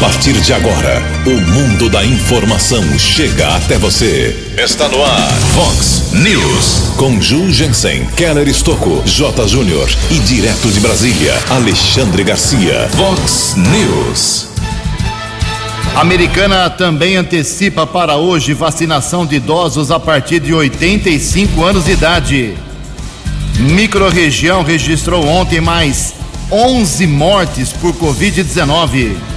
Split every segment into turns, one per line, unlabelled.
partir de agora, o mundo da informação chega até você. Está no ar, Fox News. Com Ju Jensen, Keller Estocco, J. Júnior e direto de Brasília, Alexandre Garcia. Fox News.
Americana também antecipa para hoje vacinação de idosos a partir de 85 anos de idade. Microrregião registrou ontem mais 11 mortes por Covid-19.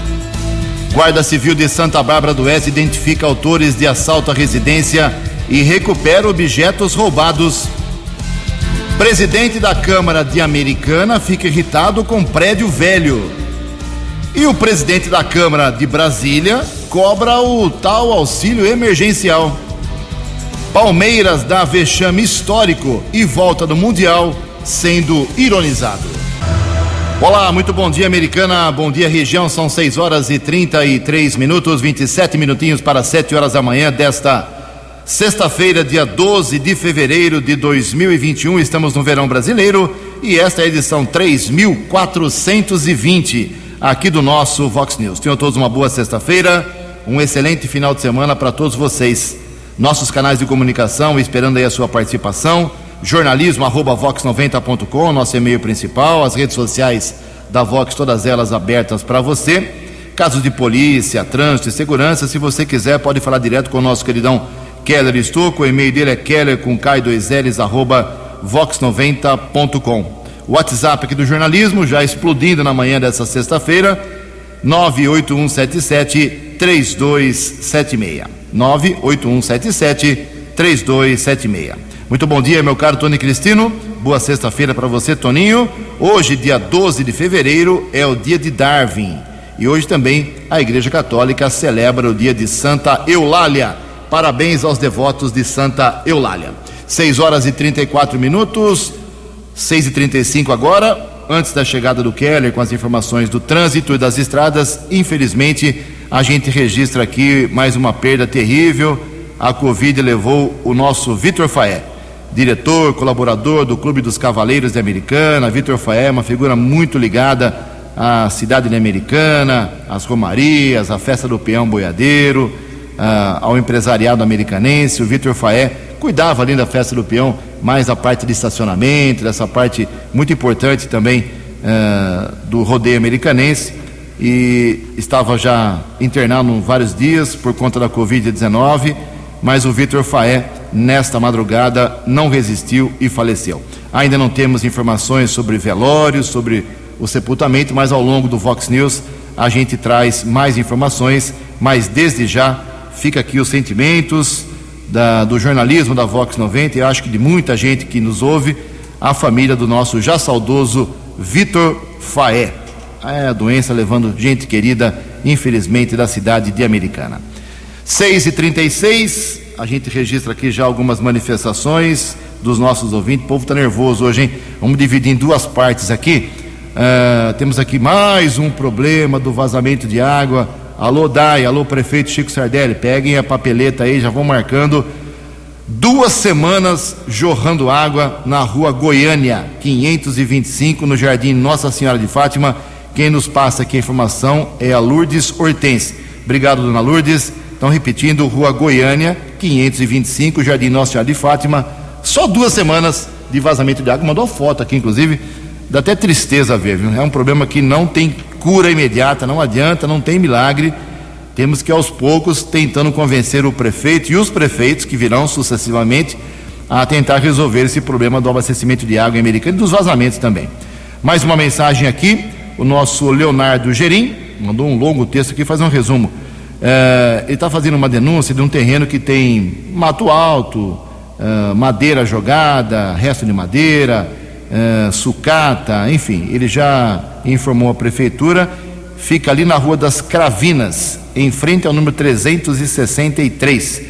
Guarda Civil de Santa Bárbara do Oeste identifica autores de assalto à residência e recupera objetos roubados. Presidente da Câmara de Americana fica irritado com prédio velho. E o presidente da Câmara de Brasília cobra o tal auxílio emergencial. Palmeiras dá vexame histórico e volta do Mundial sendo ironizado. Olá, muito bom dia, americana. Bom dia, região. São 6 horas e 33 minutos, 27 minutinhos para 7 horas da manhã desta sexta-feira, dia 12 de fevereiro de 2021. Estamos no verão brasileiro e esta é a edição 3420 aqui do nosso Vox News. Tenham todos uma boa sexta-feira, um excelente final de semana para todos vocês. Nossos canais de comunicação, esperando aí a sua participação jornalismo arroba vox90.com, nosso e-mail principal, as redes sociais da Vox, todas elas abertas para você. Casos de polícia, trânsito e segurança, se você quiser, pode falar direto com o nosso queridão Keller Estouco, o e-mail dele é keller com K2Ls arroba vox90.com. O WhatsApp aqui do jornalismo, já explodindo na manhã dessa sexta-feira, 98177 3276. 98177 3276. Muito bom dia, meu caro Tony Cristino. Boa sexta-feira para você, Toninho. Hoje, dia 12 de fevereiro, é o dia de Darwin. E hoje também a Igreja Católica celebra o dia de Santa Eulália. Parabéns aos devotos de Santa Eulália. 6 horas e 34 minutos, 6 e 35 agora. Antes da chegada do Keller com as informações do trânsito e das estradas, infelizmente a gente registra aqui mais uma perda terrível. A Covid levou o nosso Vitor Faé diretor, colaborador do Clube dos Cavaleiros de Americana, Vitor Faé, uma figura muito ligada à cidade de Americana, às romarias, à festa do peão boiadeiro, ao empresariado americanense. O Vitor Faé cuidava ali da festa do peão, mais da parte de estacionamento, dessa parte muito importante também do rodeio americanense. E estava já internado vários dias por conta da Covid-19, mas o Vitor Faé nesta madrugada não resistiu e faleceu. Ainda não temos informações sobre velório, sobre o sepultamento, mas ao longo do Vox News a gente traz mais informações. Mas desde já fica aqui os sentimentos da, do jornalismo da Vox 90 e acho que de muita gente que nos ouve, a família do nosso já saudoso Vitor Faé. É a doença levando gente querida, infelizmente, da cidade de Americana. 6 e 36 a gente registra aqui já algumas manifestações dos nossos ouvintes. O povo está nervoso hoje, hein? Vamos dividir em duas partes aqui. Uh, temos aqui mais um problema do vazamento de água. Alô, Dai, alô, prefeito Chico Sardelli, peguem a papeleta aí, já vão marcando. Duas semanas jorrando água na rua Goiânia, 525, no Jardim Nossa Senhora de Fátima. Quem nos passa aqui a informação é a Lourdes Hortense. Obrigado, dona Lourdes. Então, repetindo, Rua Goiânia, 525, Jardim Nossa Senhora de Fátima. Só duas semanas de vazamento de água. Mandou foto aqui, inclusive. Dá até tristeza ver, viu? É um problema que não tem cura imediata, não adianta, não tem milagre. Temos que, aos poucos, tentando convencer o prefeito e os prefeitos que virão sucessivamente a tentar resolver esse problema do abastecimento de água em Americana e dos vazamentos também. Mais uma mensagem aqui, o nosso Leonardo Gerim mandou um longo texto aqui, faz um resumo. É, ele está fazendo uma denúncia de um terreno que tem mato alto, é, madeira jogada, resto de madeira, é, sucata, enfim. Ele já informou a prefeitura. Fica ali na Rua das Cravinas, em frente ao número 363,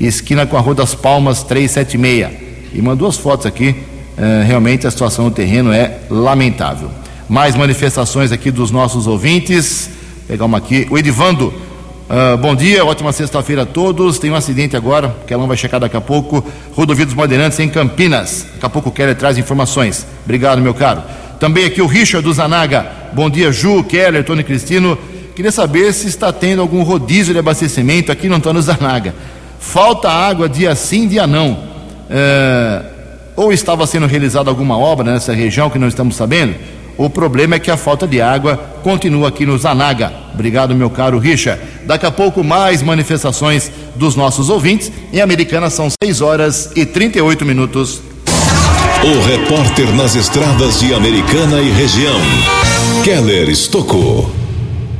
esquina com a Rua das Palmas 376. E mandou as fotos aqui. É, realmente a situação do terreno é lamentável. Mais manifestações aqui dos nossos ouvintes. Pegar uma aqui. O Edivando Uh, bom dia, ótima sexta-feira a todos. Tem um acidente agora, que ela vai checar daqui a pouco. Rodovia dos Bandeirantes em Campinas. Daqui a pouco o Keller traz informações. Obrigado, meu caro. Também aqui o Richard do Zanaga. Bom dia, Ju, Keller, Tony Cristino. Queria saber se está tendo algum rodízio de abastecimento aqui no Antônio Zanaga. Falta água dia sim, dia não. É, ou estava sendo realizada alguma obra nessa região que não estamos sabendo? O problema é que a falta de água continua aqui no Zanaga. Obrigado, meu caro Richa. Daqui a pouco, mais manifestações dos nossos ouvintes. Em Americana são 6 horas e 38 minutos.
O repórter nas estradas de Americana e região, Keller Estocou.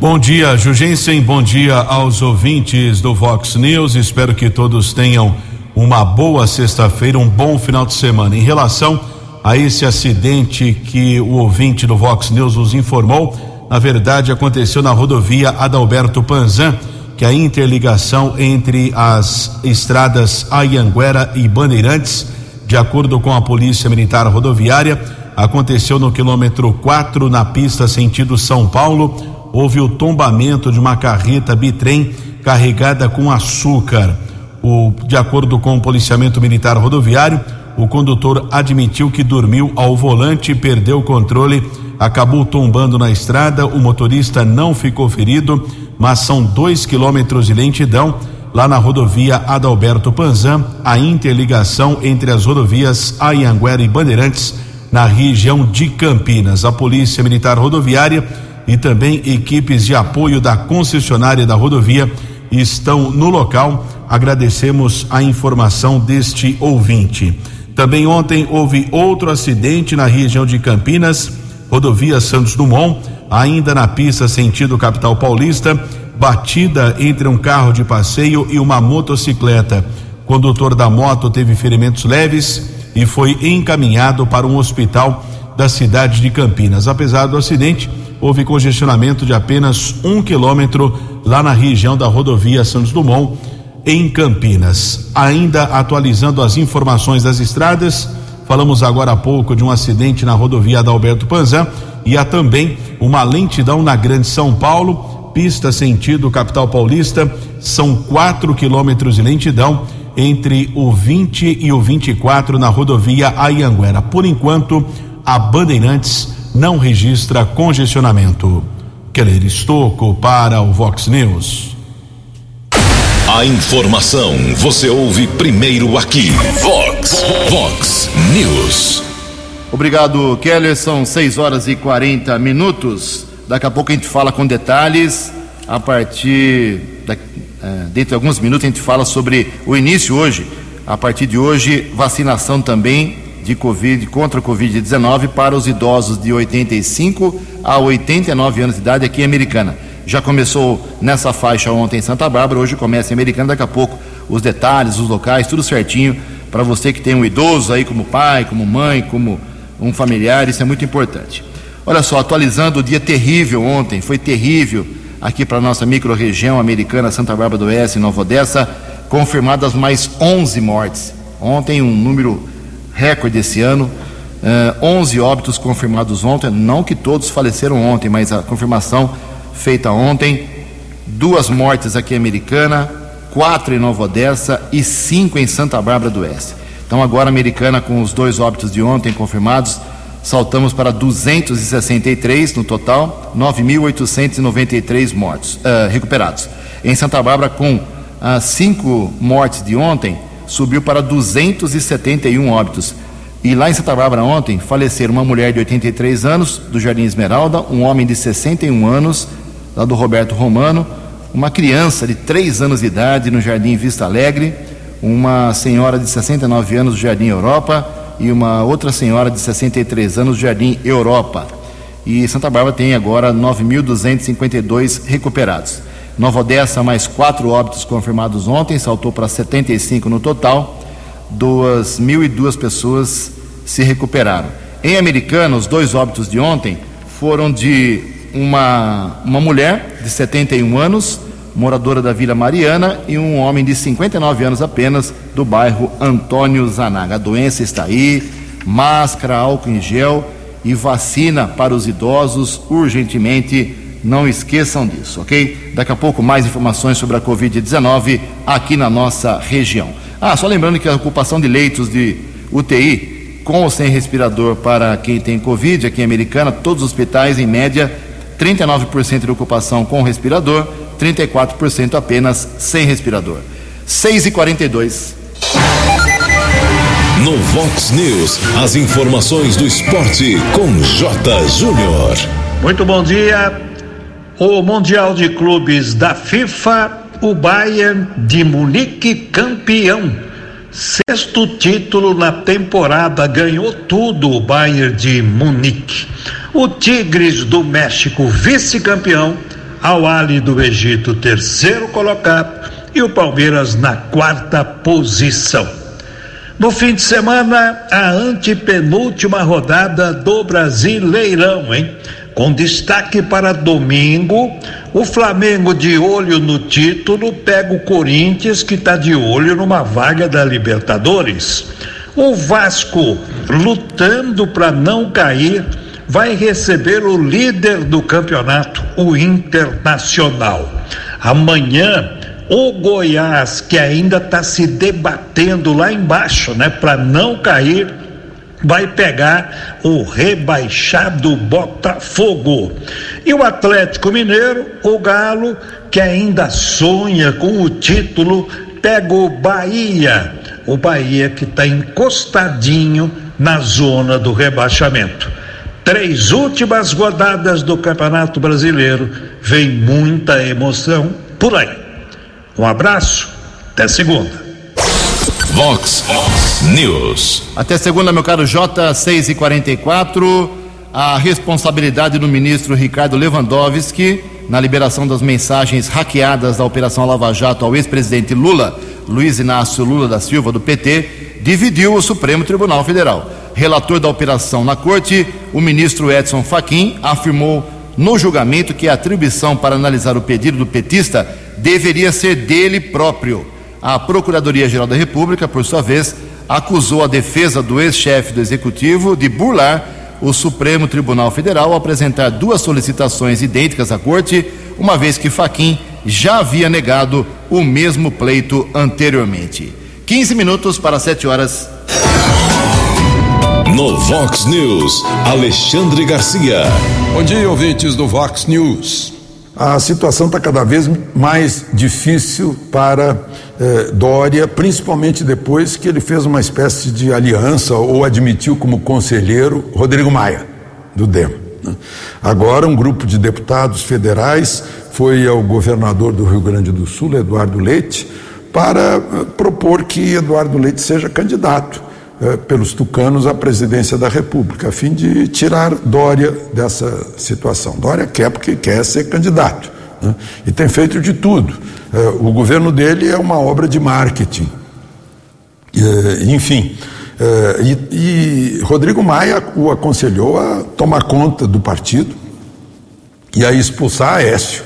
Bom dia, Jugensen. Bom dia aos ouvintes do Vox News. Espero que todos tenham uma boa sexta-feira, um bom final de semana. Em relação a esse acidente que o ouvinte do Vox News nos informou, na verdade aconteceu na rodovia Adalberto Panzan, que é a interligação entre as estradas Ayanguera e Bandeirantes, de acordo com a Polícia Militar Rodoviária, aconteceu no quilômetro 4 na pista sentido São Paulo. Houve o tombamento de uma carreta bitrem carregada com açúcar. O, de acordo com o policiamento militar rodoviário, o condutor admitiu que dormiu ao volante, perdeu o controle, acabou tombando na estrada. O motorista não ficou ferido, mas são dois quilômetros de lentidão lá na rodovia Adalberto Panzan, a interligação entre as rodovias Ayanguera e Bandeirantes, na região de Campinas. A Polícia Militar Rodoviária e também equipes de apoio da concessionária da rodovia estão no local. Agradecemos a informação deste ouvinte. Também ontem houve outro acidente na região de Campinas, rodovia Santos Dumont, ainda na pista sentido capital paulista, batida entre um carro de passeio e uma motocicleta. O condutor da moto teve ferimentos leves e foi encaminhado para um hospital da cidade de Campinas. Apesar do acidente, houve congestionamento de apenas um quilômetro lá na região da rodovia Santos Dumont em Campinas. Ainda atualizando as informações das estradas, falamos agora há pouco de um acidente na rodovia Adalberto Panzan e há também uma lentidão na Grande São Paulo, pista sentido capital paulista, são quatro quilômetros de lentidão entre o 20 e o 24 na rodovia Ayanguera. Por enquanto, a Bandeirantes não registra congestionamento. Keller Estocco para o Vox News.
A informação você ouve primeiro aqui. Vox, Vox News.
Obrigado, Keller. São 6 horas e 40 minutos. Daqui a pouco a gente fala com detalhes. A partir da, é, dentro de alguns minutos a gente fala sobre o início hoje. A partir de hoje, vacinação também de Covid contra a Covid-19 para os idosos de 85 a 89 anos de idade aqui em Americana já começou nessa faixa ontem em Santa Bárbara, hoje começa em Americana, daqui a pouco os detalhes, os locais, tudo certinho para você que tem um idoso aí como pai, como mãe, como um familiar, isso é muito importante. Olha só, atualizando o dia terrível ontem, foi terrível aqui para nossa microrregião americana Santa Bárbara do Oeste, Nova Odessa, confirmadas mais 11 mortes. Ontem um número recorde esse ano, uh, eh, 11 óbitos confirmados ontem, não que todos faleceram ontem, mas a confirmação feita ontem, duas mortes aqui em Americana, quatro em Nova Odessa e cinco em Santa Bárbara do Oeste. Então agora Americana com os dois óbitos de ontem confirmados, saltamos para 263 no total, 9.893 mortos uh, recuperados. Em Santa Bárbara com uh, cinco mortes de ontem, subiu para 271 óbitos. E lá em Santa Bárbara ontem faleceram uma mulher de 83 anos do Jardim Esmeralda, um homem de 61 anos lá do Roberto Romano, uma criança de 3 anos de idade no Jardim Vista Alegre, uma senhora de 69 anos do Jardim Europa e uma outra senhora de 63 anos do Jardim Europa. E Santa Bárbara tem agora 9.252 recuperados. Nova Odessa, mais quatro óbitos confirmados ontem, saltou para 75 no total. 2.002 pessoas se recuperaram. Em Americana, os dois óbitos de ontem foram de uma, uma mulher de 71 anos, moradora da Vila Mariana, e um homem de 59 anos apenas, do bairro Antônio Zanaga. A doença está aí, máscara, álcool em gel e vacina para os idosos urgentemente. Não esqueçam disso, ok? Daqui a pouco mais informações sobre a Covid-19 aqui na nossa região. Ah, só lembrando que a ocupação de leitos de UTI com ou sem respirador para quem tem Covid aqui em Americana, todos os hospitais, em média, 39% de ocupação com respirador, 34% apenas sem respirador. 6 e 42
No Vox News, as informações do esporte com J. Júnior.
Muito bom dia. O Mundial de Clubes da FIFA, o Bayern de Munique campeão. Sexto título na temporada, ganhou tudo o Bayern de Munique. O Tigres do México, vice-campeão. Ao Ali do Egito, terceiro colocado. E o Palmeiras na quarta posição. No fim de semana, a antepenúltima rodada do Brasileirão, hein? Com destaque para domingo, o Flamengo de olho no título pega o Corinthians, que está de olho numa vaga da Libertadores. O Vasco, lutando para não cair, vai receber o líder do campeonato, o Internacional. Amanhã, o Goiás, que ainda está se debatendo lá embaixo, né, para não cair, vai pegar o rebaixado Botafogo. E o Atlético Mineiro, o Galo, que ainda sonha com o título, pega o Bahia. O Bahia que está encostadinho na zona do rebaixamento. Três últimas rodadas do Campeonato Brasileiro, vem muita emoção por aí. Um abraço, até segunda.
Vox News.
Até segunda, meu caro J, 6 e 44 A responsabilidade do ministro Ricardo Lewandowski na liberação das mensagens hackeadas da Operação Lava Jato ao ex-presidente Lula, Luiz Inácio Lula da Silva, do PT, dividiu o Supremo Tribunal Federal. Relator da operação na corte, o ministro Edson Fachin afirmou no julgamento que a atribuição para analisar o pedido do petista deveria ser dele próprio. A Procuradoria-Geral da República, por sua vez, acusou a defesa do ex-chefe do executivo de burlar o Supremo Tribunal Federal ao apresentar duas solicitações idênticas à corte, uma vez que Faquim já havia negado o mesmo pleito anteriormente. 15 minutos para 7 horas.
No Vox News, Alexandre Garcia.
Bom dia, ouvintes do Vox News. A situação está cada vez mais difícil para eh, Dória, principalmente depois que ele fez uma espécie de aliança ou admitiu como conselheiro Rodrigo Maia, do DEM. Né? Agora, um grupo de deputados federais foi ao governador do Rio Grande do Sul, Eduardo Leite, para eh, propor que Eduardo Leite seja candidato eh, pelos tucanos à presidência da República, a fim de tirar Dória dessa situação. Dória quer porque quer ser candidato né? e tem feito de tudo. Eh, o governo dele é uma obra de marketing. Eh, enfim, e, Rodrigo Maia o aconselhou a tomar conta do partido e a expulsar Aécio.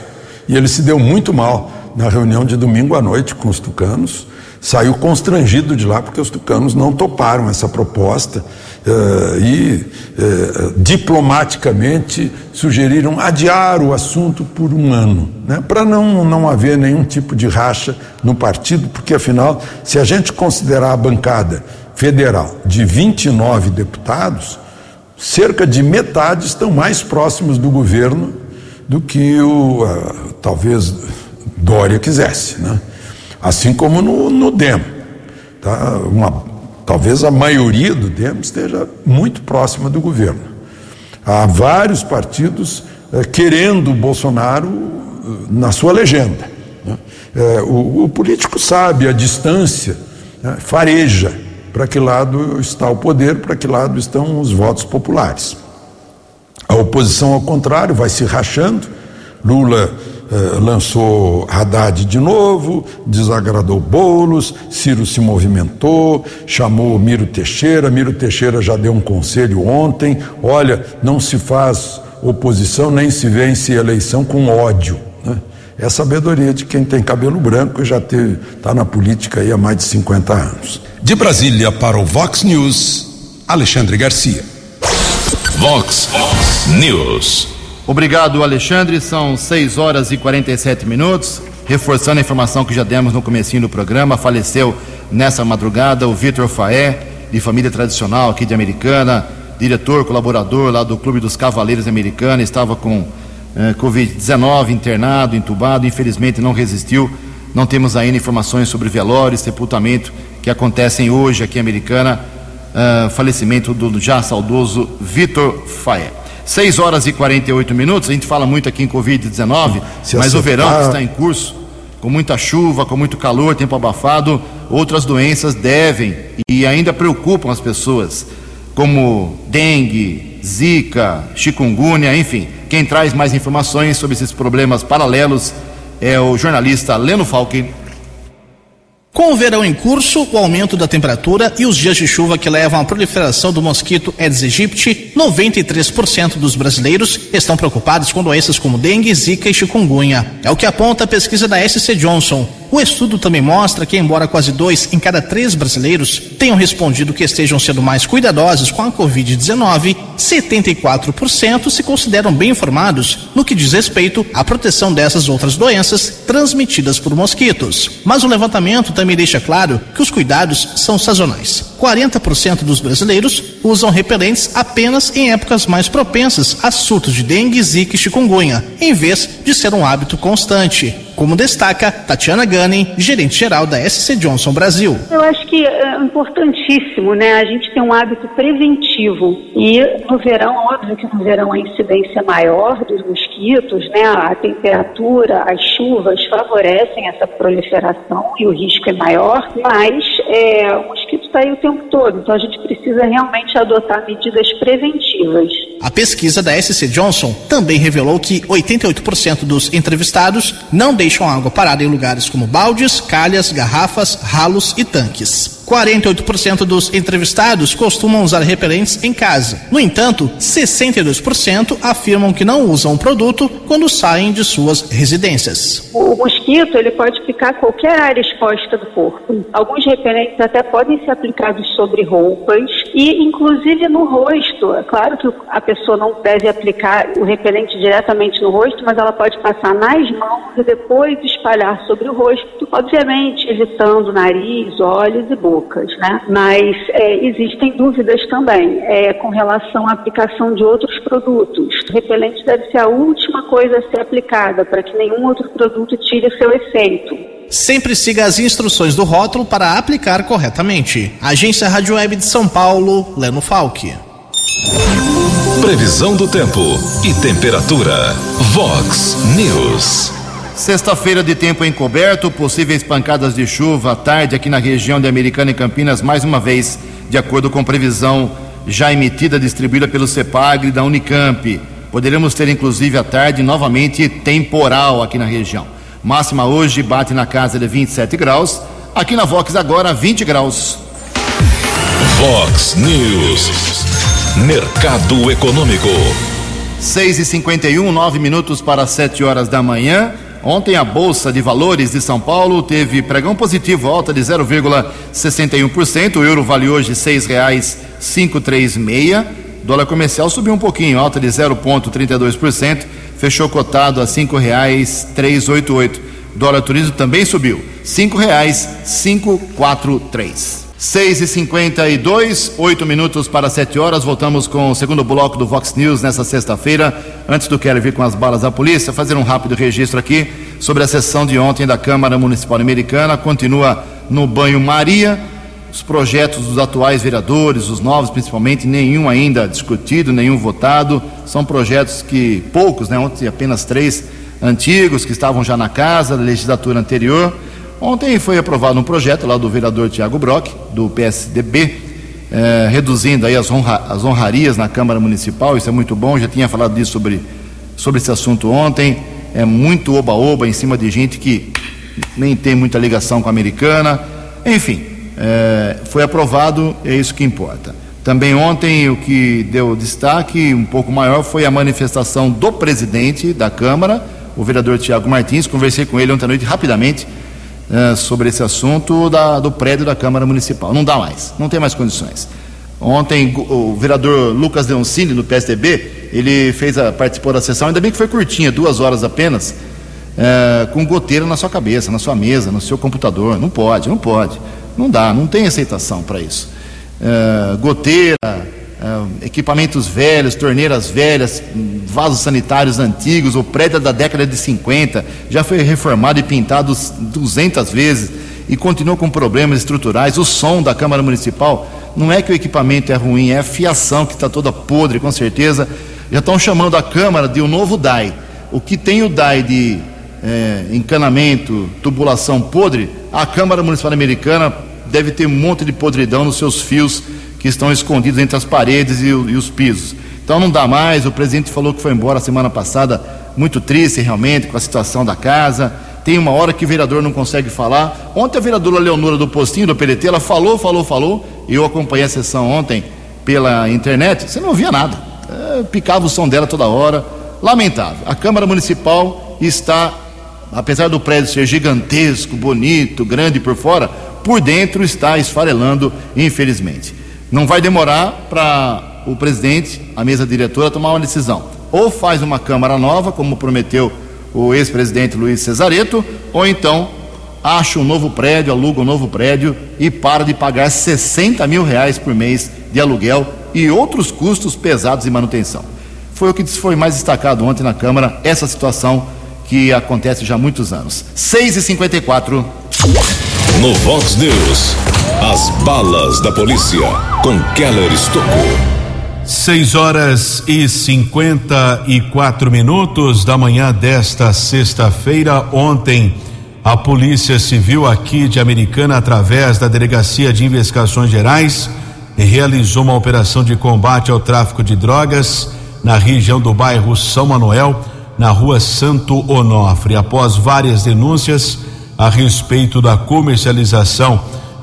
E ele se deu muito mal na reunião de domingo à noite com os tucanos saiu constrangido de lá porque os tucanos não toparam essa proposta uh, e uh, diplomaticamente sugeriram adiar o assunto por um ano, né, para não, não haver nenhum tipo de racha no partido, porque afinal, se a gente considerar a bancada federal de 29 deputados, cerca de metade estão mais próximos do governo do que o uh, talvez Dória quisesse, né? Assim como no, no DEM. Tá? Uma, talvez a maioria do DEM esteja muito próxima do governo. Há vários partidos eh, querendo o Bolsonaro eh, na sua legenda. Né? Eh, o, o, político sabe a distância, né? fareja para que lado está o poder, para que lado estão os votos populares. A oposição, ao contrário, vai se rachando. Lula eh, lançou Haddad de novo, desagradou Bolos, Ciro se movimentou, chamou Miro Teixeira, Miro Teixeira já deu um conselho ontem, olha, não se faz oposição nem se vence eleição com ódio. Né? É a sabedoria de quem tem cabelo branco e já está na política aí há mais de 50 anos.
De Brasília para o Vox News, Alexandre Garcia. Vox News.
Obrigado, Alexandre. São 6 horas e 47 minutos. Reforçando a informação que já demos no comecinho do programa, faleceu nessa madrugada o Vitor Faé, de família tradicional aqui de Americana, diretor, colaborador lá do Clube dos Cavaleiros Americana, estava com uh, Covid-19, internado, entubado, infelizmente não resistiu. Não temos ainda informações sobre velório, sepultamento que acontecem hoje aqui em Americana. Uh, falecimento do já saudoso Vitor Faia. 6 horas e 48 minutos. A gente fala muito aqui em Covid-19, mas o verão está em curso, com muita chuva, com muito calor, tempo abafado. Outras doenças devem e ainda preocupam as pessoas, como dengue, zika, chikungunya, enfim. Quem traz mais informações sobre esses problemas paralelos é o jornalista Leno Falque.
Com o verão em curso, o aumento da temperatura e os dias de chuva que levam à proliferação do mosquito Aedes aegypti, 93% dos brasileiros estão preocupados com doenças como dengue, zika e chikungunya. É o que aponta a pesquisa da SC Johnson. O estudo também mostra que, embora quase dois em cada três brasileiros tenham respondido que estejam sendo mais cuidadosos com a Covid-19, 74% se consideram bem informados no que diz respeito à proteção dessas outras doenças transmitidas por mosquitos. Mas o levantamento também deixa claro que os cuidados são sazonais. 40% dos brasileiros usam repelentes apenas em épocas mais propensas a surtos de dengue, zika e chikungunya, em vez de ser um hábito constante como destaca Tatiana Gunning, gerente-geral da SC Johnson Brasil.
Eu acho que é importantíssimo, né? A gente tem um hábito preventivo e no verão, óbvio que no verão a incidência é maior dos mosquitos, né? A temperatura, as chuvas favorecem essa proliferação e o risco é maior, mas é, o mosquito está aí o tempo todo, então a gente precisa realmente adotar medidas preventivas.
A pesquisa da SC Johnson também revelou que 88% dos entrevistados não deixam água parada em lugares como baldes, calhas, garrafas, ralos e tanques. 48% dos entrevistados costumam usar repelentes em casa. No entanto, 62% afirmam que não usam o produto quando saem de suas residências.
O mosquito ele pode picar qualquer área exposta do corpo. Alguns repelentes até podem ser aplicados sobre roupas e inclusive no rosto. É claro que a pessoa não deve aplicar o repelente diretamente no rosto, mas ela pode passar nas mãos e depois espalhar sobre o rosto, obviamente evitando nariz, olhos e boca bocas, né? Mas é, existem dúvidas também é, com relação à aplicação de outros produtos. O repelente deve ser a última coisa a ser aplicada para que nenhum outro produto tire seu efeito.
Sempre siga as instruções do rótulo para aplicar corretamente. Agência Rádio Web de São Paulo, Leno Falque.
Previsão do tempo e temperatura. Vox News.
Sexta-feira de tempo encoberto, possíveis pancadas de chuva à tarde aqui na região de Americana e Campinas, mais uma vez, de acordo com previsão já emitida, distribuída pelo CEPAGRE da Unicamp. Poderemos ter, inclusive, à tarde, novamente temporal aqui na região. Máxima hoje bate na casa de 27 graus. Aqui na Vox agora 20 graus.
Vox News. Mercado Econômico.
6 e 51 nove minutos para 7 horas da manhã. Ontem a Bolsa de Valores de São Paulo teve pregão positivo, alta de 0,61%. O euro vale hoje R$ 6,536. Dólar comercial subiu um pouquinho, alta de 0,32%. Fechou cotado a R$ 5,388. Dólar turismo também subiu, R$ 5,543. 6 e 52 8 minutos para 7 horas. Voltamos com o segundo bloco do Vox News nessa sexta-feira. Antes do Quero vir com as balas da polícia, fazer um rápido registro aqui sobre a sessão de ontem da Câmara Municipal Americana. Continua no banho-maria. Os projetos dos atuais vereadores, os novos principalmente, nenhum ainda discutido, nenhum votado. São projetos que poucos, né? Ontem apenas três antigos que estavam já na casa da legislatura anterior Ontem foi aprovado um projeto lá do vereador Tiago Brock, do PSDB, eh, reduzindo aí as, honra, as honrarias na Câmara Municipal, isso é muito bom, já tinha falado disso sobre, sobre esse assunto ontem, é muito oba-oba em cima de gente que nem tem muita ligação com a americana, enfim, eh, foi aprovado, é isso que importa. Também ontem o que deu destaque um pouco maior foi a manifestação do presidente da Câmara, o vereador Tiago Martins, conversei com ele ontem à noite rapidamente, é, sobre esse assunto da, do prédio da Câmara Municipal. Não dá mais, não tem mais condições. Ontem o vereador Lucas Leoncini, do PSDB, ele fez a, participou da sessão, ainda bem que foi curtinha, duas horas apenas, é, com goteira na sua cabeça, na sua mesa, no seu computador. Não pode, não pode. Não dá, não tem aceitação para isso. É, goteira, uh, equipamentos velhos, torneiras velhas, vasos sanitários antigos, o prédio é da década de 50 já foi reformado e pintado 200 vezes e continua com problemas estruturais. O som da Câmara Municipal não é que o equipamento é ruim, é a fiação que está toda podre, com certeza. Já estão chamando a Câmara de um novo DAI. O que tem o DAI de é, encanamento, tubulação podre, a Câmara Municipal Americana deve ter um monte de podridão nos seus fios que estão escondidos entre as paredes e, e os pisos. Então não dá mais. O presidente falou que foi embora semana passada, muito triste realmente com a situação da casa. Tem uma hora que o vereador não consegue falar. Ontem a vereadora Leonora do Postinho, do PDT, ela falou, falou, falou. Eu acompanhei a sessão ontem pela internet. Você não ouvia nada. É, picava o som dela toda hora. Lamentável. A Câmara Municipal está, apesar do prédio ser gigantesco, bonito, grande por fora, por dentro está esfarelando, infelizmente. Não vai demorar para o presidente, a mesa diretora, tomar uma decisão. Ou faz uma Câmara nova, como prometeu o ex-presidente Luiz Cesareto, ou então acha um novo prédio, aluga um novo prédio e para de pagar 60 mil reais por mês de aluguel e outros custos pesados de manutenção. Foi o que foi mais destacado ontem na Câmara, essa situação que acontece já há muitos anos. 6 e 54
No Vox News, as balas da polícia com Keller Estocou.
6 horas e 54 minutos da manhã desta sexta-feira. Ontem, a Polícia Civil aqui de Americana, através da Delegacia de Investigações Gerais, realizou uma operação de combate ao tráfico de drogas na região do bairro São Manuel, na rua Santo Onofre. Após várias denúncias a respeito da comercialização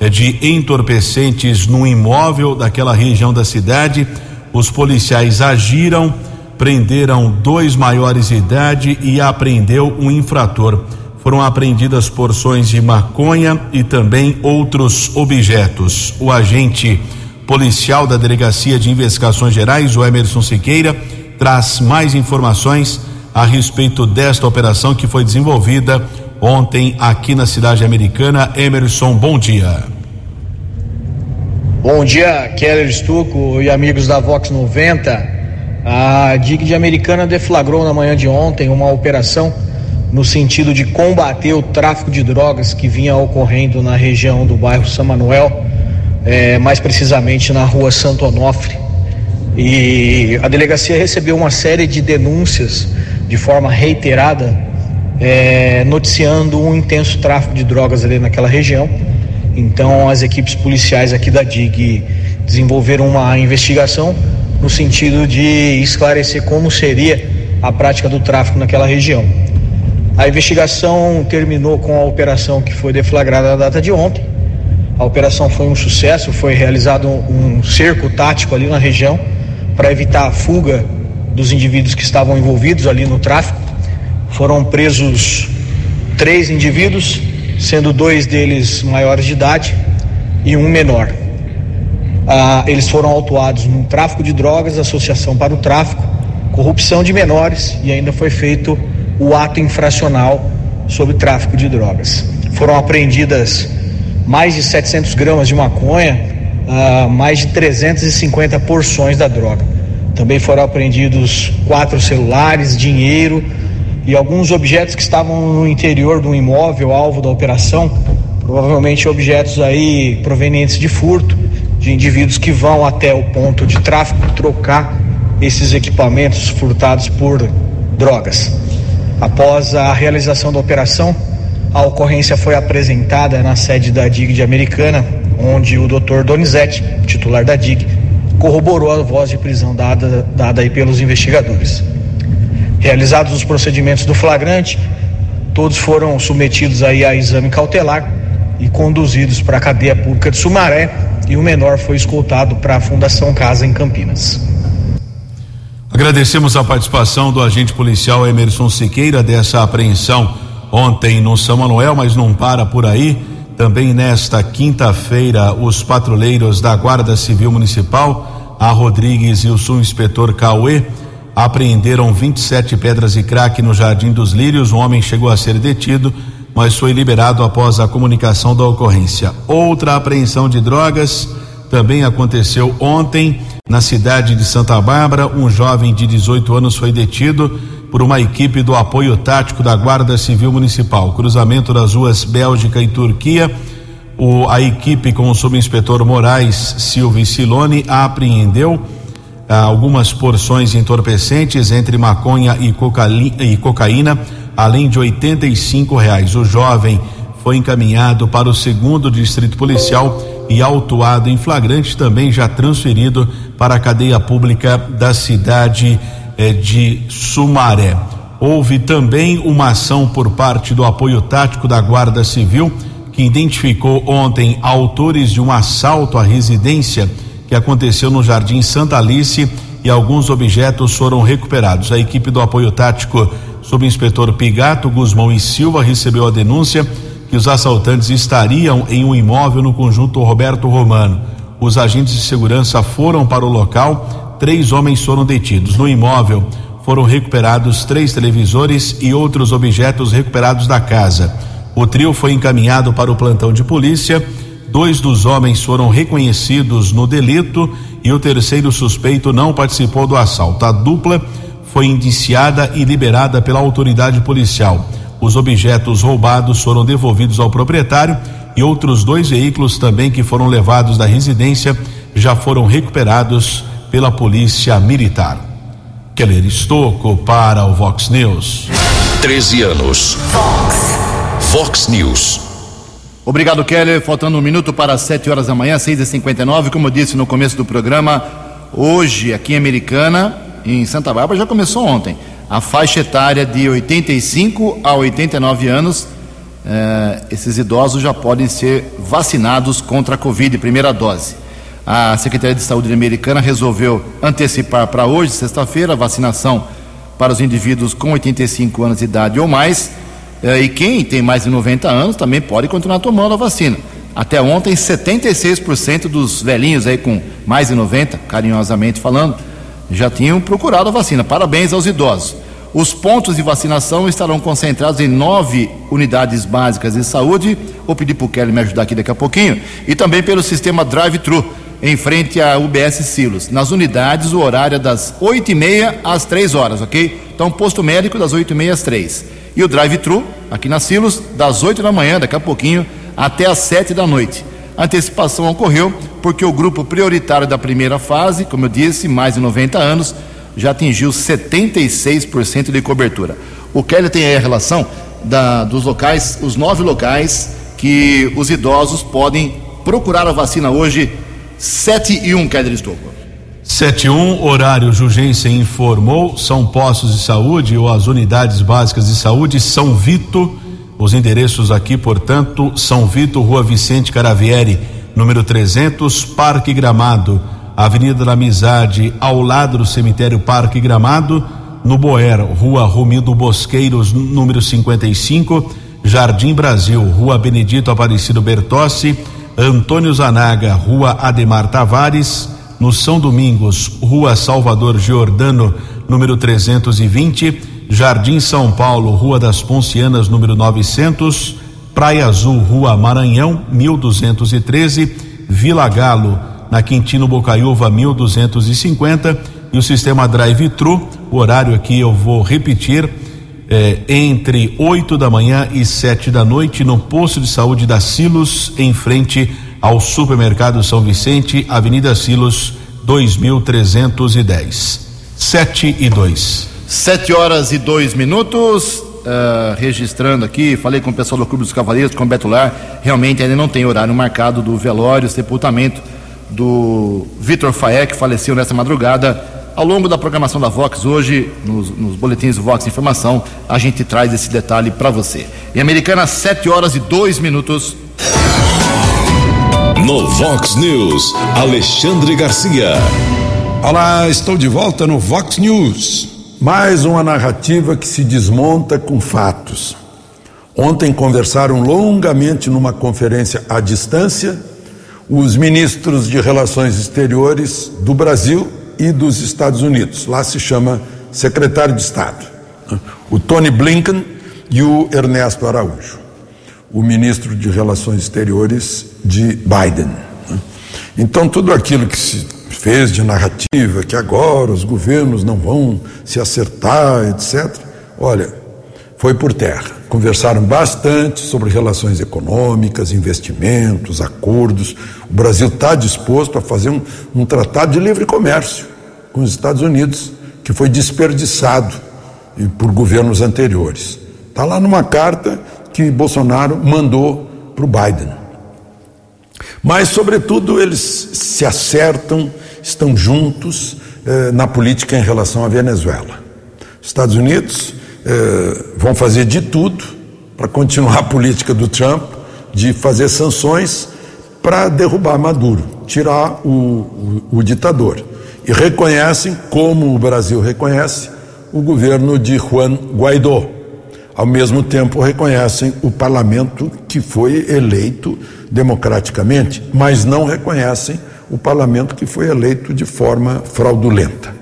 de entorpecentes no imóvel daquela região da cidade, os policiais agiram, prenderam dois maiores de idade e apreendeu um infrator. Foram apreendidas porções de maconha e também outros objetos. O agente policial da Delegacia de Investigações Gerais, o Emerson Siqueira, traz mais informações a respeito desta operação que foi desenvolvida ontem aqui na cidade americana. Emerson, bom dia.
Bom dia, Keller Stuco e amigos da Vox 90. A DIG de Americana deflagrou na manhã de ontem uma operação no sentido de combater o tráfico de drogas que vinha ocorrendo na região do bairro São Manuel, é, mais precisamente na rua Santo Onofre. E a delegacia recebeu uma série de denúncias de forma reiterada, é, noticiando um intenso tráfico de drogas ali naquela região então, as equipes policiais aqui da DIG desenvolveram uma investigação no sentido de esclarecer como seria a prática do tráfico naquela região. A investigação terminou com a operação que foi deflagrada na data de ontem. A operação foi um sucesso, foi realizado um cerco tático ali na região para evitar a fuga dos indivíduos que estavam envolvidos ali no tráfico. Foram presos três indivíduos, sendo dois deles maiores de idade e um menor. Ah, eles foram autuados no tráfico de drogas, associação para o tráfico, corrupção de menores e ainda foi feito o ato infracional sobre tráfico de drogas. Foram apreendidas mais de 700 gramas de maconha, ah, mais de 350 porções da droga. Também foram apreendidos quatro celulares, dinheiro e alguns objetos que estavam no interior do imóvel alvo da operação, provavelmente objetos aí provenientes de furto, de indivíduos que vão até o ponto de tráfico trocar esses equipamentos furtados por drogas. Após a realização da operação, a ocorrência foi apresentada na sede da DIG de Americana, onde o Dr. Donizete, titular da DIG, corroborou a voz de prisão dada, dada aí pelos investigadores. Realizados os procedimentos do flagrante, todos foram submetidos aí a exame cautelar e conduzidos para a cadeia pública de Sumaré e o menor foi escoltado para a Fundação Casa em Campinas.
Agradecemos a participação do agente policial Emerson Siqueira dessa apreensão ontem no São Manuel, mas não para por aí. Também nesta quinta-feira, os patrulheiros da Guarda Civil Municipal, a Rodrigues e o subinspetor Cauê, apreenderam 27 pedras de crack no Jardim dos Lírios. Um homem chegou a ser detido, mas foi liberado após a comunicação da ocorrência. Outra apreensão de drogas também aconteceu ontem na cidade de Santa Bárbara. Um jovem de 18 anos foi detido por uma equipe do apoio tático da Guarda Civil Municipal. Cruzamento das ruas Bélgica e Turquia. O, a equipe com o subinspetor Moraes Silva e Silone apreendeu algumas porções entorpecentes entre maconha e, e cocaína, além de 85 reais. O jovem foi encaminhado para o segundo distrito policial e autuado em flagrante, também já transferido para a cadeia pública da cidade eh, de Sumaré. Houve também uma ação por parte do apoio tático da Guarda Civil, que identificou ontem autores de um assalto à residência que aconteceu no Jardim Santa Alice e alguns objetos foram recuperados. A equipe do apoio tático, sob inspetor Pigato, Guzmão e Silva, recebeu a denúncia que os assaltantes estariam em um imóvel no conjunto Roberto Romano. Os agentes de segurança foram para o local, três homens foram detidos. No imóvel foram recuperados três televisores e outros objetos recuperados da casa. O trio foi encaminhado para o plantão de polícia. Dois dos homens foram reconhecidos no delito e o terceiro suspeito não participou do assalto. A dupla foi indiciada e liberada pela autoridade policial. Os objetos roubados foram devolvidos ao proprietário e outros dois veículos também que foram levados da residência já foram recuperados pela polícia militar. Keller Estocco para o Vox News.
13 anos. Vox. Vox News.
Obrigado, Keller. Faltando um minuto para as 7 horas da manhã, 6 e 59 Como eu disse no começo do programa, hoje aqui em Americana, em Santa Bárbara, já começou ontem a faixa etária de 85 a 89 anos, eh, esses idosos já podem ser vacinados contra a Covid, primeira dose. A Secretaria de Saúde americana resolveu antecipar para hoje, sexta-feira, a vacinação para os indivíduos com 85 anos de idade ou mais. Eh, e quem tem mais de 90 anos também pode continuar tomando a vacina. Até ontem, 76% dos velhinhos aí com mais de 90, carinhosamente falando, já tinham procurado a vacina. Parabéns aos idosos. Os pontos de vacinação estarão concentrados em nove unidades básicas de saúde. Vou pedir para o Kelly me ajudar aqui daqui a pouquinho. E também pelo sistema drive-thru, em frente à UBS Silos. Nas unidades, o horário é das 8h30 às 3 horas, ok? Então, posto médico das 8h30 às 3 E o drive-thru, aqui na Silos, das 8 da manhã, daqui a pouquinho, até às 7 da noite. A antecipação ocorreu porque o grupo prioritário da primeira fase, como eu disse, mais de 90 anos, já atingiu 76% de cobertura. O Kelly tem aí a relação da, dos locais, os nove locais que os idosos podem procurar a vacina hoje, 7 e 1, Kelly Estocco.
7 e 1, horário Jugensen informou, são postos de saúde ou as unidades básicas de saúde, São Vito, os endereços aqui, portanto, São Vito, Rua Vicente Caravieri, número 300, Parque Gramado, Avenida da Amizade, ao lado do cemitério Parque Gramado, no Boer, Rua Romildo Bosqueiros, número 55, Jardim Brasil, Rua Benedito Aparecido Bertossi, Antônio Zanaga, Rua Ademar Tavares, no São Domingos, Rua Salvador Giordano, número 320, Jardim São Paulo, Rua das Poncianas, número 900, Praia Azul, Rua Maranhão, 1213, Vila Galo, na Quintino Bocaiúva 1250 e o sistema drive-thru, o horário aqui eu vou repetir, é, entre 8 da manhã e 7 da noite no posto de saúde da Silos, em frente ao supermercado São Vicente, Avenida Silos 2310. 7 e 2.
7 horas e 2 minutos. Uh, registrando aqui, falei com o pessoal do Clube dos Cavaleiros, com o Beto Lar, realmente ainda não tem horário marcado do velório, sepultamento do Vitor Faé, que faleceu nessa madrugada. Ao longo da programação da Vox, hoje, nos, nos boletins do Vox Informação, a gente traz esse detalhe para você. Em Americana, 7 horas e 2 minutos.
No Vox News, Alexandre Garcia.
Olá, estou de volta no Vox News. Mais uma narrativa que se desmonta com fatos. Ontem conversaram longamente numa conferência à distância os ministros de Relações Exteriores do Brasil e dos Estados Unidos. Lá se chama secretário de Estado. O Tony Blinken e o Ernesto Araújo, o ministro de Relações Exteriores de Biden. Então, tudo aquilo que se fez de narrativa, que agora os governos não vão se acertar, etc., olha, foi por terra. Conversaram bastante sobre relações econômicas, investimentos, acordos. O Brasil está disposto a fazer um, um tratado de livre comércio com os Estados Unidos, que foi desperdiçado por governos anteriores. Está lá numa carta que Bolsonaro mandou para o Biden. Mas, sobretudo, eles se acertam, estão juntos eh, na política em relação à Venezuela. Estados Unidos eh, vão fazer de tudo para continuar a política do Trump de fazer sanções para derrubar Maduro, tirar o, o, o ditador. E reconhecem, como o Brasil reconhece, o governo de Juan Guaidó. Ao mesmo tempo, reconhecem o parlamento que foi eleito democraticamente, mas não reconhecem o parlamento que foi eleito de forma fraudulenta.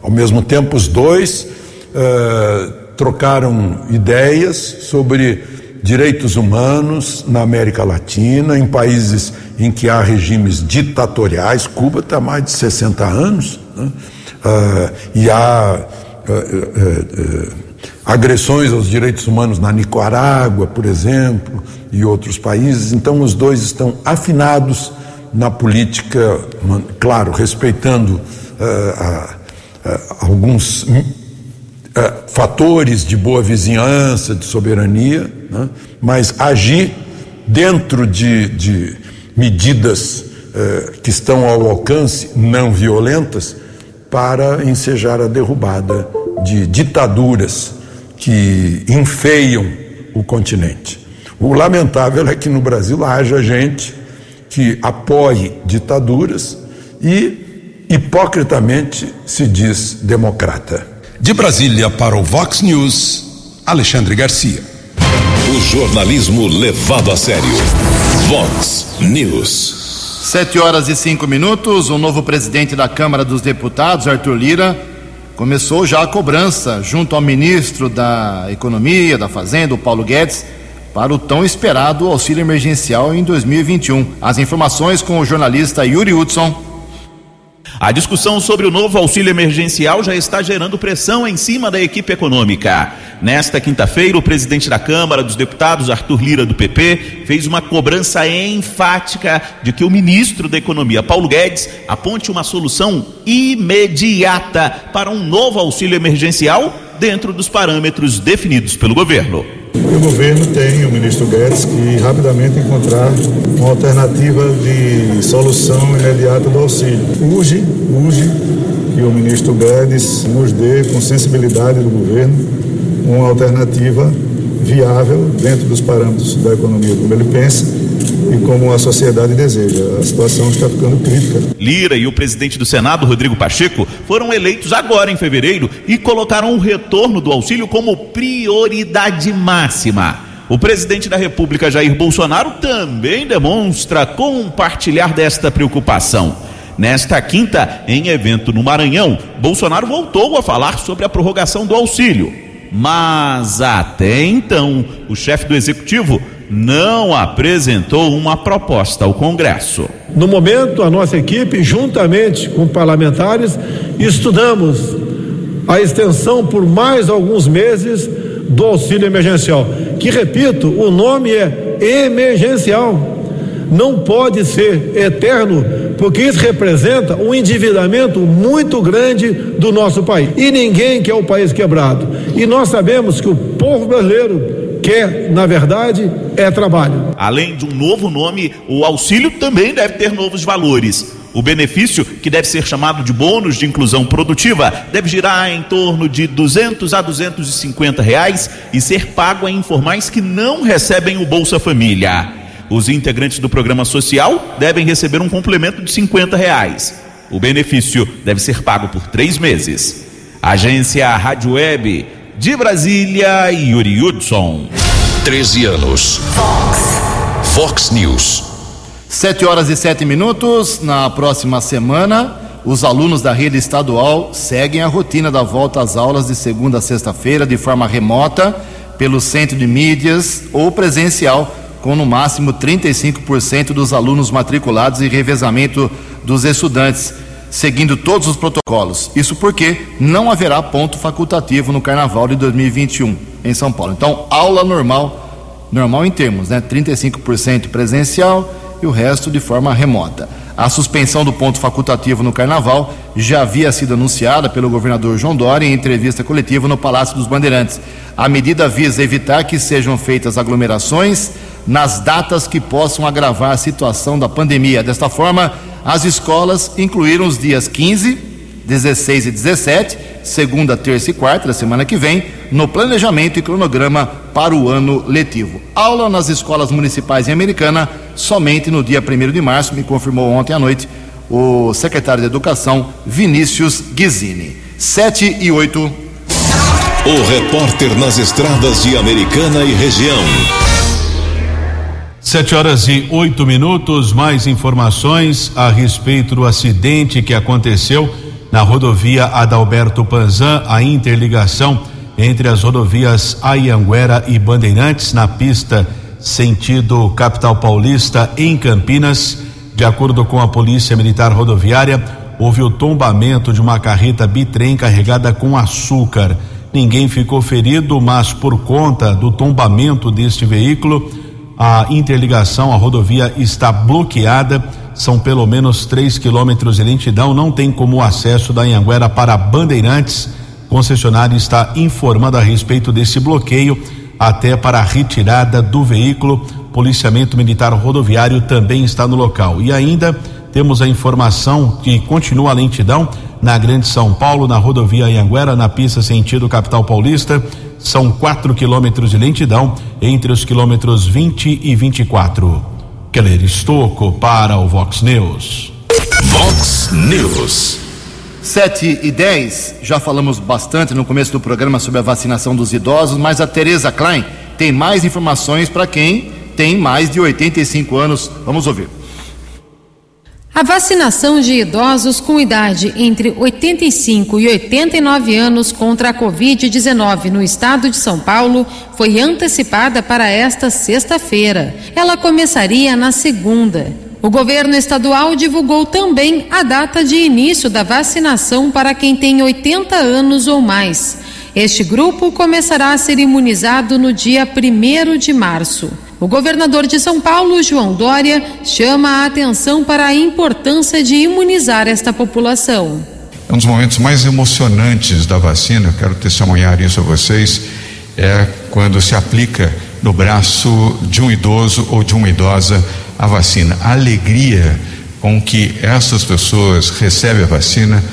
Ao mesmo tempo, os dois uh, trocaram ideias sobre direitos humanos na América Latina, em países em que há regimes ditatoriais. Cuba está há mais de 60 anos, né? uh, e há. Uh, agressões aos direitos humanos na Nicarágua, por exemplo, e outros países. Então, os dois estão afinados na política, claro, respeitando uh, uh, uh, alguns fatores de boa vizinhança, de soberania, né? mas agir dentro de, de medidas que estão ao alcance não violentas para ensejar a derrubada de ditaduras que enfeiam o continente. O lamentável é que no Brasil haja gente que apoie ditaduras e hipocritamente se diz democrata.
De Brasília para o Vox News, Alexandre Garcia. O jornalismo levado a sério. Vox News.
Sete horas e cinco minutos. O novo presidente da Câmara dos Deputados, Arthur Lira, começou já a cobrança junto ao ministro da Economia, da Fazenda, o Paulo Guedes, para o tão esperado auxílio emergencial em 2021. As informações com o jornalista Yuri Hudson.
A discussão sobre o novo auxílio emergencial já está gerando pressão em cima da equipe econômica. Nesta quinta-feira, o presidente da Câmara dos Deputados, Arthur Lira, do PP, fez uma cobrança enfática de que o ministro da Economia, Paulo Guedes, aponte uma solução imediata para um novo auxílio emergencial dentro dos parâmetros definidos pelo governo.
O governo tem, o ministro Guedes, que rapidamente encontrar uma alternativa de solução imediata do auxílio. Urge, urge que o ministro Guedes nos dê, com sensibilidade do governo, uma alternativa viável dentro dos parâmetros da economia, como ele pensa, e como a sociedade deseja. A situação está ficando crítica.
Lira e o presidente do Senado, Rodrigo Pacheco, foram eleitos agora em fevereiro e colocaram o retorno do auxílio como prioridade máxima. O presidente da República, Jair Bolsonaro, também demonstra compartilhar desta preocupação. Nesta quinta, em evento no Maranhão, Bolsonaro voltou a falar sobre a prorrogação do auxílio. Mas até então, o chefe do executivo não apresentou uma proposta ao Congresso.
No momento, a nossa equipe, juntamente com parlamentares, estudamos a extensão por mais alguns meses do auxílio emergencial, que, repito, o nome é emergencial. Não pode ser eterno, porque isso representa um endividamento muito grande do nosso país. E ninguém quer o país quebrado. E nós sabemos que o povo brasileiro quer, na verdade, é trabalho.
Além de um novo nome, o auxílio também deve ter novos valores. O benefício, que deve ser chamado de bônus de inclusão produtiva, deve girar em torno de 200 a 250 reais e ser pago a informais que não recebem o Bolsa Família. Os integrantes do programa social devem receber um complemento de 50 reais. O benefício deve ser pago por três meses. Agência Rádio Web de Brasília, Yuri Hudson.
13 anos. Fox. Fox News.
7 horas e 7 minutos. Na próxima semana, os alunos da rede estadual seguem a rotina da volta às aulas de segunda a sexta-feira de forma remota, pelo centro de mídias ou presencial, com no máximo 35% dos alunos matriculados e revezamento dos estudantes, seguindo todos os protocolos. Isso porque não haverá ponto facultativo no Carnaval de 2021 em São Paulo. Então, aula normal, normal em termos, né? 35% presencial e o resto de forma remota. A suspensão do ponto facultativo no Carnaval já havia sido anunciada pelo governador João Dória em entrevista coletiva no Palácio dos Bandeirantes. A medida visa evitar que sejam feitas aglomerações nas datas que possam agravar a situação da pandemia. Desta forma, as escolas incluíram os dias 15, 16 e 17, segunda, terça e quarta da semana que vem, no planejamento e cronograma para o ano letivo. Aula nas escolas municipais em Americana somente no dia 1 de março, me confirmou ontem à noite o secretário de Educação, Vinícius Guizini. 7 e 8.
O repórter nas estradas de Americana e região.
Sete horas e oito minutos. Mais informações a respeito do acidente que aconteceu na rodovia Adalberto Panzan, a interligação entre as rodovias Ayanguera e Bandeirantes na pista sentido capital paulista em Campinas. De acordo com a Polícia Militar Rodoviária, houve o tombamento de uma carreta bitrem carregada com açúcar. Ninguém ficou ferido, mas por conta do tombamento deste veículo, a interligação, a rodovia está bloqueada. São pelo menos 3 quilômetros de lentidão. Não tem como acesso da Anhanguera para Bandeirantes. Concessionário está informando a respeito desse bloqueio até para a retirada do veículo. Policiamento Militar Rodoviário também está no local. E ainda temos a informação que continua a lentidão na Grande São Paulo, na rodovia Anhanguera, na pista sentido capital paulista. São quatro quilômetros de lentidão entre os quilômetros 20 e 24. Keller Estocco para o Vox News.
Vox News.
7 e 10, já falamos bastante no começo do programa sobre a vacinação dos idosos, mas a Tereza Klein tem mais informações para quem tem mais de 85 anos. Vamos ouvir.
A vacinação de idosos com idade entre 85 e 89 anos contra a Covid-19 no estado de São Paulo foi antecipada para esta sexta-feira. Ela começaria na segunda. O governo estadual divulgou também a data de início da vacinação para quem tem 80 anos ou mais. Este grupo começará a ser imunizado no dia 1 de março. O governador de São Paulo, João Dória, chama a atenção para a importância de imunizar esta população.
É um dos momentos mais emocionantes da vacina, eu quero testemunhar isso a vocês, é quando se aplica no braço de um idoso ou de uma idosa a vacina. A alegria com que essas pessoas recebem a vacina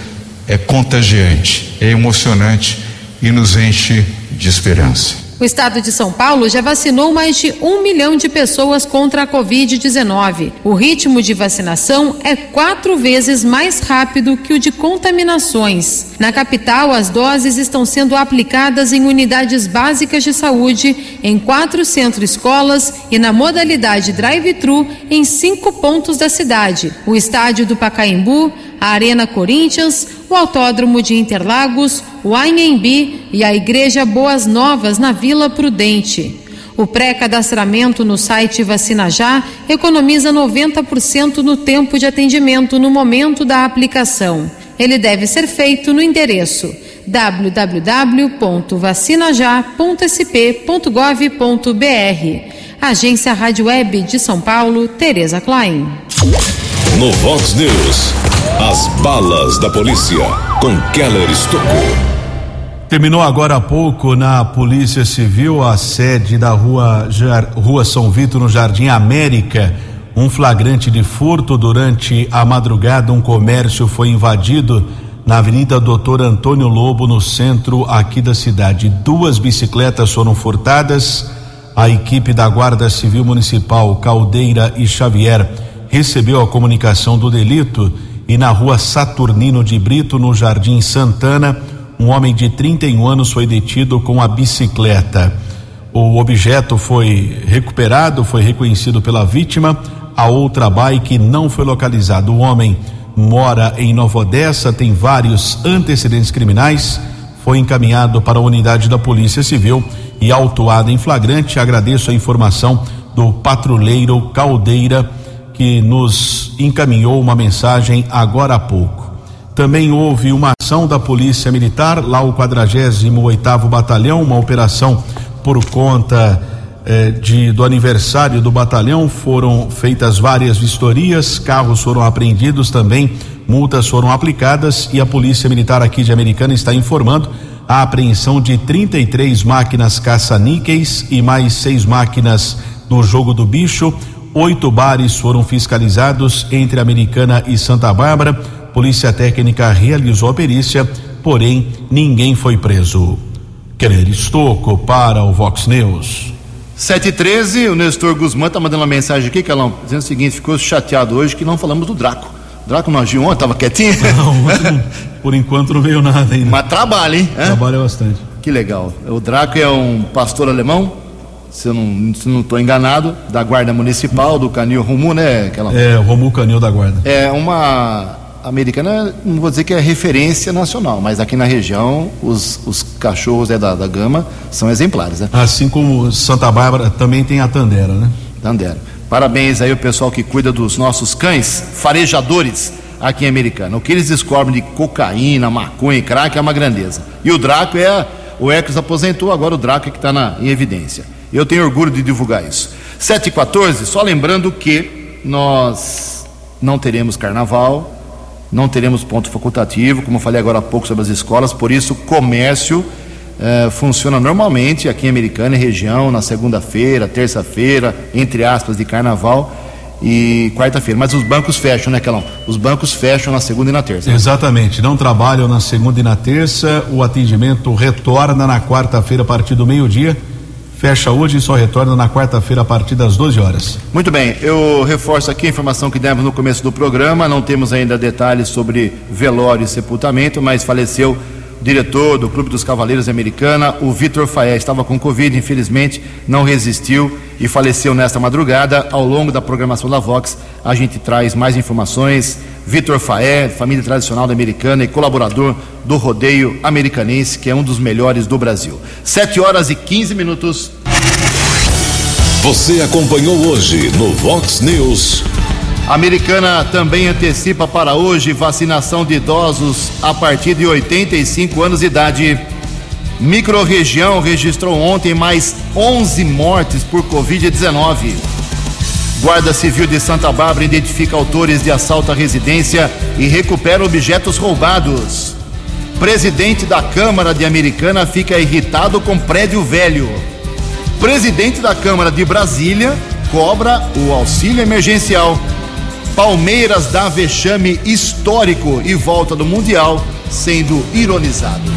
é contagiante, é emocionante e nos enche de esperança.
O estado de São Paulo já vacinou mais de um milhão de pessoas contra a Covid-19. O ritmo de vacinação é quatro vezes mais rápido que o de contaminações. Na capital, as doses estão sendo aplicadas em unidades básicas de saúde, em quatro centro-escolas e na modalidade drive-thru em cinco pontos da cidade: o estádio do Pacaembu, a Arena Corinthians, o Autódromo de Interlagos, o Anhembi e a Igreja Boas Novas na Vila Prudente. O pré-cadastramento no site Vacina Já economiza 90% no tempo de atendimento no momento da aplicação. Ele deve ser feito no endereço www.vacinajá.sp.gov.br. Agência Rádio Web de São Paulo, Tereza Klein.
No Vox News, as balas da polícia com Keller Estocou.
Terminou agora há pouco na Polícia Civil a sede da rua, rua São Vito, no Jardim América. Um flagrante de furto durante a madrugada. Um comércio foi invadido na Avenida Doutor Antônio Lobo, no centro aqui da cidade. Duas bicicletas foram furtadas. A equipe da Guarda Civil Municipal, Caldeira e Xavier, recebeu a comunicação do delito e na rua Saturnino de Brito, no Jardim Santana, um homem de 31 anos foi detido com a bicicleta. O objeto foi recuperado, foi reconhecido pela vítima. A outra bike não foi localizada. O homem mora em Nova Odessa, tem vários antecedentes criminais. Foi encaminhado para a unidade da Polícia Civil e autuado em flagrante. Agradeço a informação do patrulheiro Caldeira, que nos encaminhou uma mensagem agora há pouco. Também houve uma ação da Polícia Militar, lá o 48º Batalhão, uma operação por conta eh, de, do aniversário do batalhão, foram feitas várias vistorias, carros foram apreendidos também, multas foram aplicadas e a Polícia Militar aqui de Americana está informando a apreensão de 33 máquinas caça-níqueis e mais seis máquinas do jogo do bicho. Oito bares foram fiscalizados entre Americana e Santa Bárbara. Polícia Técnica realizou a perícia, porém ninguém foi preso. Querer Estoco para o Vox News.
713, o Nestor Guzmán tá mandando uma mensagem aqui, Calão, dizendo o seguinte: ficou chateado hoje que não falamos do Draco. Draco não agiu ontem, tava quietinho?
Não, por enquanto não veio nada ainda.
Mas trabalha, hein?
Trabalha bastante.
Que legal. O Draco é um pastor alemão, se eu não estou enganado, da Guarda Municipal, do Canil Romu, né, Calão?
É, o Romu Canil da Guarda.
É uma americana, não vou dizer que é referência nacional, mas aqui na região os, os cachorros é, da, da gama são exemplares, né?
Assim como Santa Bárbara também tem a Tandera, né?
Tandera. Parabéns aí o pessoal que cuida dos nossos cães farejadores aqui em Americana. O que eles descobrem de cocaína, maconha e crack é uma grandeza. E o Draco é. O Ecos aposentou, agora o Draco é que está em evidência. Eu tenho orgulho de divulgar isso. 7 e 14, só lembrando que nós não teremos carnaval, não teremos ponto facultativo, como eu falei agora há pouco sobre as escolas, por isso o comércio eh, funciona normalmente aqui em Americana e região, na segunda-feira, terça-feira, entre aspas, de carnaval e quarta-feira. Mas os bancos fecham, né, Kelão? Os bancos fecham na segunda e na terça.
Exatamente, não trabalham na segunda e na terça, o atendimento retorna na quarta-feira a partir do meio-dia. Fecha hoje e só retorna na quarta-feira a partir das 12 horas.
Muito bem, eu reforço aqui a informação que demos no começo do programa. Não temos ainda detalhes sobre velório e sepultamento, mas faleceu o diretor do Clube dos Cavaleiros Americana, o Vitor Faé. Estava com Covid, infelizmente, não resistiu e faleceu nesta madrugada. Ao longo da programação da Vox, a gente traz mais informações. Vitor Faé, família tradicional da Americana e colaborador do rodeio americanense, que é um dos melhores do Brasil. 7 horas e 15 minutos.
Você acompanhou hoje no Vox News.
A Americana também antecipa para hoje vacinação de idosos a partir de 85 anos de idade. Microrregião registrou ontem mais 11 mortes por Covid-19. Guarda Civil de Santa Bárbara identifica autores de assalto à residência e recupera objetos roubados. Presidente da Câmara de Americana fica irritado com prédio velho. Presidente da Câmara de Brasília cobra o auxílio emergencial. Palmeiras dá vexame histórico e volta do Mundial sendo ironizado.